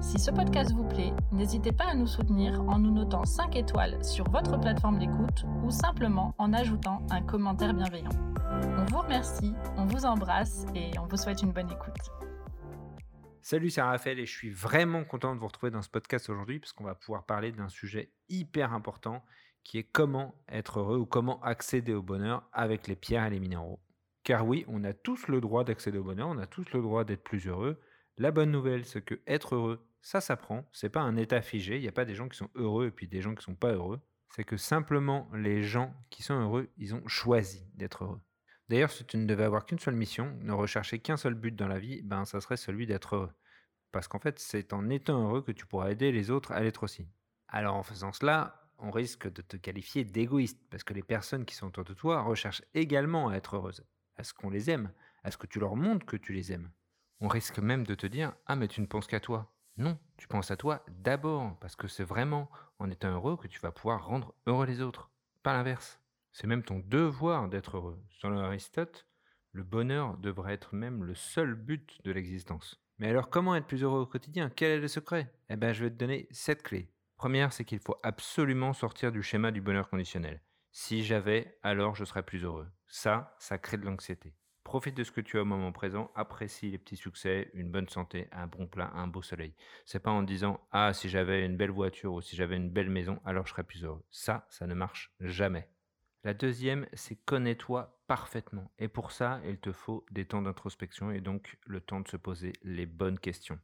Si ce podcast vous plaît, n'hésitez pas à nous soutenir en nous notant 5 étoiles sur votre plateforme d'écoute ou simplement en ajoutant un commentaire bienveillant. On vous remercie, on vous embrasse et on vous souhaite une bonne écoute. Salut, c'est Raphaël et je suis vraiment content de vous retrouver dans ce podcast aujourd'hui parce va pouvoir parler d'un sujet hyper important qui est comment être heureux ou comment accéder au bonheur avec les pierres et les minéraux. Car oui, on a tous le droit d'accéder au bonheur, on a tous le droit d'être plus heureux, la bonne nouvelle, c'est que être heureux, ça s'apprend. C'est pas un état figé. Il n'y a pas des gens qui sont heureux et puis des gens qui sont pas heureux. C'est que simplement les gens qui sont heureux, ils ont choisi d'être heureux. D'ailleurs, si tu ne devais avoir qu'une seule mission, ne rechercher qu'un seul but dans la vie, ben ça serait celui d'être heureux. Parce qu'en fait, c'est en étant heureux que tu pourras aider les autres à l'être aussi. Alors en faisant cela, on risque de te qualifier d'égoïste, parce que les personnes qui sont autour de toi recherchent également à être heureuses, à ce qu'on les aime, à ce que tu leur montres que tu les aimes? On risque même de te dire Ah, mais tu ne penses qu'à toi. Non, tu penses à toi d'abord, parce que c'est vraiment en étant heureux que tu vas pouvoir rendre heureux les autres, pas l'inverse. C'est même ton devoir d'être heureux. Selon Aristote, le bonheur devrait être même le seul but de l'existence. Mais alors comment être plus heureux au quotidien? Quel est le secret? Eh bien je vais te donner sept clés. Première, c'est qu'il faut absolument sortir du schéma du bonheur conditionnel. Si j'avais, alors je serais plus heureux. Ça, ça crée de l'anxiété. Profite de ce que tu as au moment présent, apprécie les petits succès, une bonne santé, un bon plat, un beau soleil. C'est pas en disant ah si j'avais une belle voiture ou si j'avais une belle maison, alors je serais plus heureux. Ça, ça ne marche jamais. La deuxième, c'est connais-toi parfaitement. Et pour ça, il te faut des temps d'introspection et donc le temps de se poser les bonnes questions.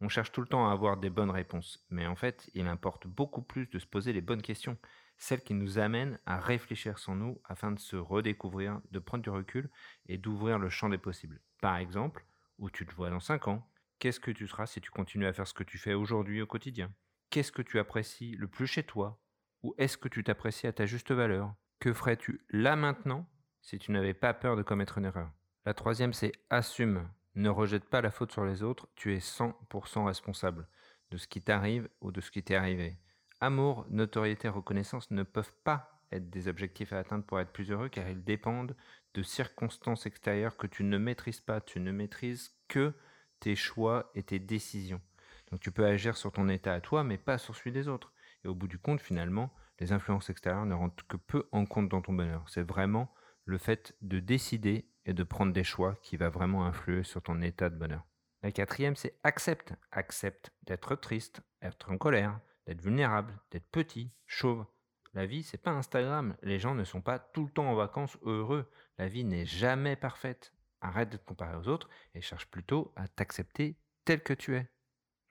On cherche tout le temps à avoir des bonnes réponses, mais en fait, il importe beaucoup plus de se poser les bonnes questions celle qui nous amène à réfléchir sans nous afin de se redécouvrir, de prendre du recul et d'ouvrir le champ des possibles. Par exemple, où tu te vois dans 5 ans, qu'est-ce que tu seras si tu continues à faire ce que tu fais aujourd'hui au quotidien? Qu'est-ce que tu apprécies le plus chez toi? Ou est-ce que tu t'apprécies à ta juste valeur? Que ferais-tu là maintenant si tu n'avais pas peur de commettre une erreur? La troisième, c'est assume. Ne rejette pas la faute sur les autres, tu es 100% responsable de ce qui t'arrive ou de ce qui t'est arrivé. Amour, notoriété, reconnaissance ne peuvent pas être des objectifs à atteindre pour être plus heureux car ils dépendent de circonstances extérieures que tu ne maîtrises pas. Tu ne maîtrises que tes choix et tes décisions. Donc tu peux agir sur ton état à toi mais pas sur celui des autres. Et au bout du compte, finalement, les influences extérieures ne rentrent que peu en compte dans ton bonheur. C'est vraiment le fait de décider et de prendre des choix qui va vraiment influer sur ton état de bonheur. La quatrième, c'est accepte. Accepte d'être triste, être en colère, d'être vulnérable, d'être petit, chauve. La vie, c'est pas Instagram. Les gens ne sont pas tout le temps en vacances heureux. La vie n'est jamais parfaite. Arrête de te comparer aux autres et cherche plutôt à t'accepter tel que tu es.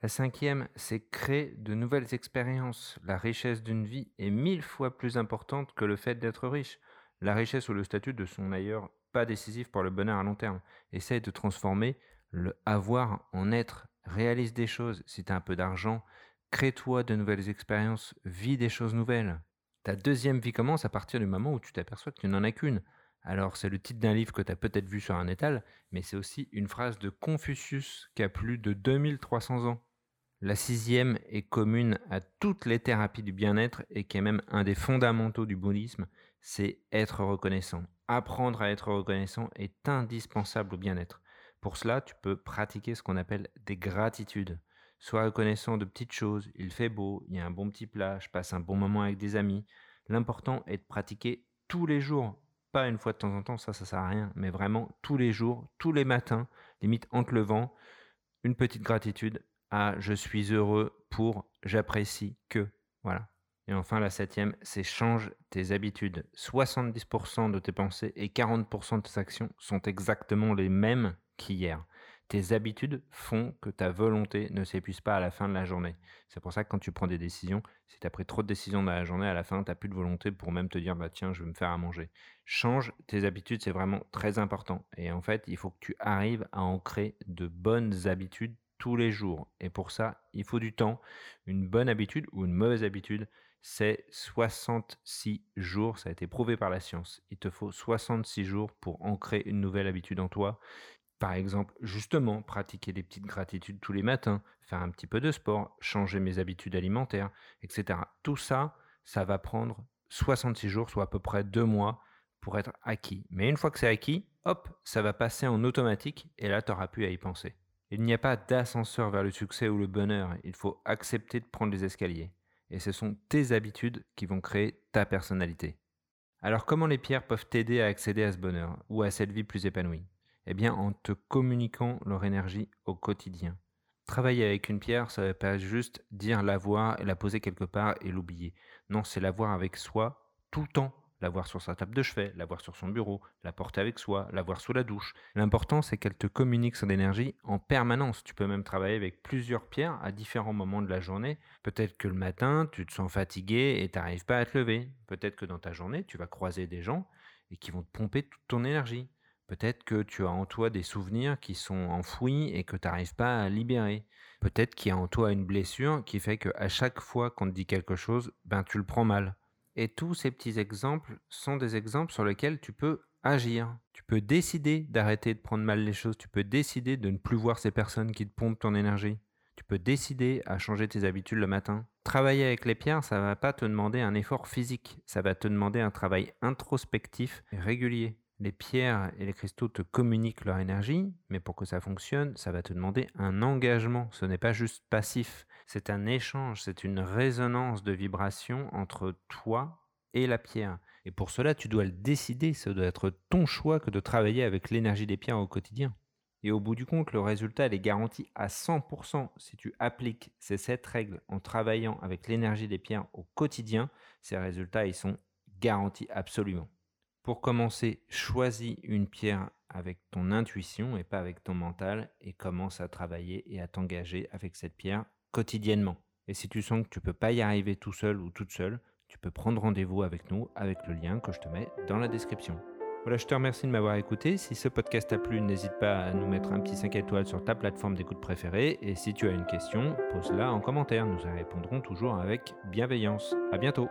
La cinquième, c'est créer de nouvelles expériences. La richesse d'une vie est mille fois plus importante que le fait d'être riche. La richesse ou le statut ne sont d'ailleurs pas décisifs pour le bonheur à long terme. Essaye de transformer le avoir en être. Réalise des choses. Si tu as un peu d'argent, Crée-toi de nouvelles expériences, vis des choses nouvelles. Ta deuxième vie commence à partir du moment où tu t'aperçois que tu n'en as qu'une. Alors c'est le titre d'un livre que tu as peut-être vu sur un étal, mais c'est aussi une phrase de Confucius qui a plus de 2300 ans. La sixième est commune à toutes les thérapies du bien-être et qui est même un des fondamentaux du bouddhisme, c'est être reconnaissant. Apprendre à être reconnaissant est indispensable au bien-être. Pour cela, tu peux pratiquer ce qu'on appelle des gratitudes. Sois reconnaissant de petites choses, il fait beau, il y a un bon petit plat, je passe un bon moment avec des amis. L'important est de pratiquer tous les jours, pas une fois de temps en temps, ça ça sert à rien, mais vraiment tous les jours, tous les matins, limite en te levant, une petite gratitude à je suis heureux pour j'apprécie que. Voilà. Et enfin, la septième, c'est change tes habitudes. 70% de tes pensées et 40% de tes actions sont exactement les mêmes qu'hier. Tes habitudes font que ta volonté ne s'épuise pas à la fin de la journée. C'est pour ça que quand tu prends des décisions, si tu as pris trop de décisions dans la journée, à la fin, tu n'as plus de volonté pour même te dire, bah tiens, je vais me faire à manger. Change tes habitudes, c'est vraiment très important. Et en fait, il faut que tu arrives à ancrer de bonnes habitudes tous les jours. Et pour ça, il faut du temps. Une bonne habitude ou une mauvaise habitude, c'est 66 jours. Ça a été prouvé par la science. Il te faut 66 jours pour ancrer une nouvelle habitude en toi. Par exemple, justement, pratiquer des petites gratitudes tous les matins, faire un petit peu de sport, changer mes habitudes alimentaires, etc. Tout ça, ça va prendre 66 jours, soit à peu près deux mois pour être acquis. Mais une fois que c'est acquis, hop, ça va passer en automatique et là, tu n'auras plus à y penser. Il n'y a pas d'ascenseur vers le succès ou le bonheur, il faut accepter de prendre les escaliers. Et ce sont tes habitudes qui vont créer ta personnalité. Alors comment les pierres peuvent t'aider à accéder à ce bonheur ou à cette vie plus épanouie? Eh bien en te communiquant leur énergie au quotidien. Travailler avec une pierre, ça ne veut pas juste dire l'avoir et la poser quelque part et l'oublier. Non, c'est l'avoir avec soi tout le temps l'avoir sur sa table de chevet, l'avoir sur son bureau, la porter avec soi, l'avoir sous la douche. L'important, c'est qu'elle te communique son énergie en permanence. Tu peux même travailler avec plusieurs pierres à différents moments de la journée. Peut-être que le matin, tu te sens fatigué et tu n'arrives pas à te lever. Peut-être que dans ta journée, tu vas croiser des gens et qui vont te pomper toute ton énergie. Peut-être que tu as en toi des souvenirs qui sont enfouis et que tu n'arrives pas à libérer. Peut-être qu'il y a en toi une blessure qui fait qu'à chaque fois qu'on te dit quelque chose, ben tu le prends mal. Et tous ces petits exemples sont des exemples sur lesquels tu peux agir. Tu peux décider d'arrêter de prendre mal les choses. Tu peux décider de ne plus voir ces personnes qui te pompent ton énergie. Tu peux décider à changer tes habitudes le matin. Travailler avec les pierres, ça ne va pas te demander un effort physique. Ça va te demander un travail introspectif et régulier. Les pierres et les cristaux te communiquent leur énergie, mais pour que ça fonctionne, ça va te demander un engagement. Ce n'est pas juste passif, c'est un échange, c'est une résonance de vibrations entre toi et la pierre. Et pour cela, tu dois le décider, ce doit être ton choix que de travailler avec l'énergie des pierres au quotidien. Et au bout du compte, le résultat est garanti à 100% si tu appliques ces sept règles en travaillant avec l'énergie des pierres au quotidien. Ces résultats, ils sont garantis absolument. Pour commencer, choisis une pierre avec ton intuition et pas avec ton mental et commence à travailler et à t'engager avec cette pierre quotidiennement. Et si tu sens que tu ne peux pas y arriver tout seul ou toute seule, tu peux prendre rendez-vous avec nous avec le lien que je te mets dans la description. Voilà, je te remercie de m'avoir écouté. Si ce podcast t'a plu, n'hésite pas à nous mettre un petit 5 étoiles sur ta plateforme d'écoute préférée. Et si tu as une question, pose-la en commentaire. Nous y répondrons toujours avec bienveillance. À bientôt.